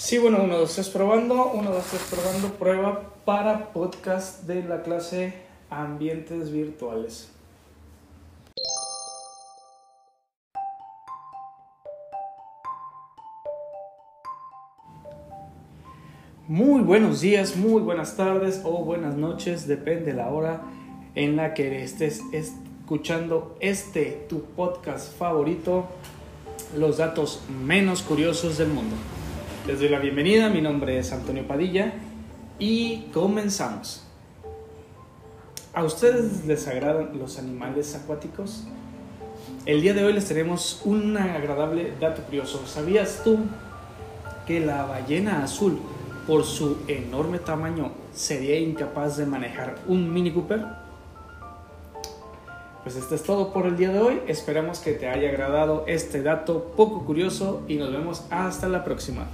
Sí, bueno, uno, dos, tres probando, uno, dos, tres probando, prueba para podcast de la clase Ambientes Virtuales. Muy buenos días, muy buenas tardes o buenas noches, depende la hora en la que estés escuchando este tu podcast favorito, los datos menos curiosos del mundo. Les doy la bienvenida, mi nombre es Antonio Padilla y comenzamos. ¿A ustedes les agradan los animales acuáticos? El día de hoy les tenemos un agradable dato curioso. ¿Sabías tú que la ballena azul, por su enorme tamaño, sería incapaz de manejar un Mini Cooper? Pues esto es todo por el día de hoy. Esperamos que te haya agradado este dato poco curioso y nos vemos hasta la próxima.